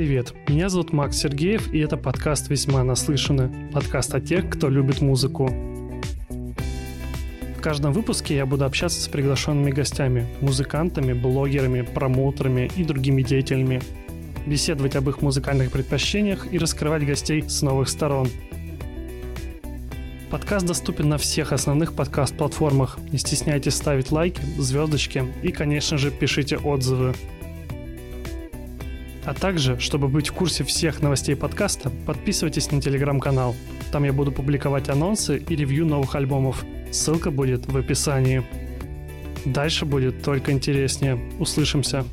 Привет, меня зовут Макс Сергеев, и это подкаст «Весьма наслышаны». Подкаст о тех, кто любит музыку. В каждом выпуске я буду общаться с приглашенными гостями, музыкантами, блогерами, промоутерами и другими деятелями. Беседовать об их музыкальных предпочтениях и раскрывать гостей с новых сторон. Подкаст доступен на всех основных подкаст-платформах. Не стесняйтесь ставить лайки, звездочки и, конечно же, пишите отзывы. А также, чтобы быть в курсе всех новостей подкаста, подписывайтесь на телеграм-канал. Там я буду публиковать анонсы и ревью новых альбомов. Ссылка будет в описании. Дальше будет только интереснее. Услышимся.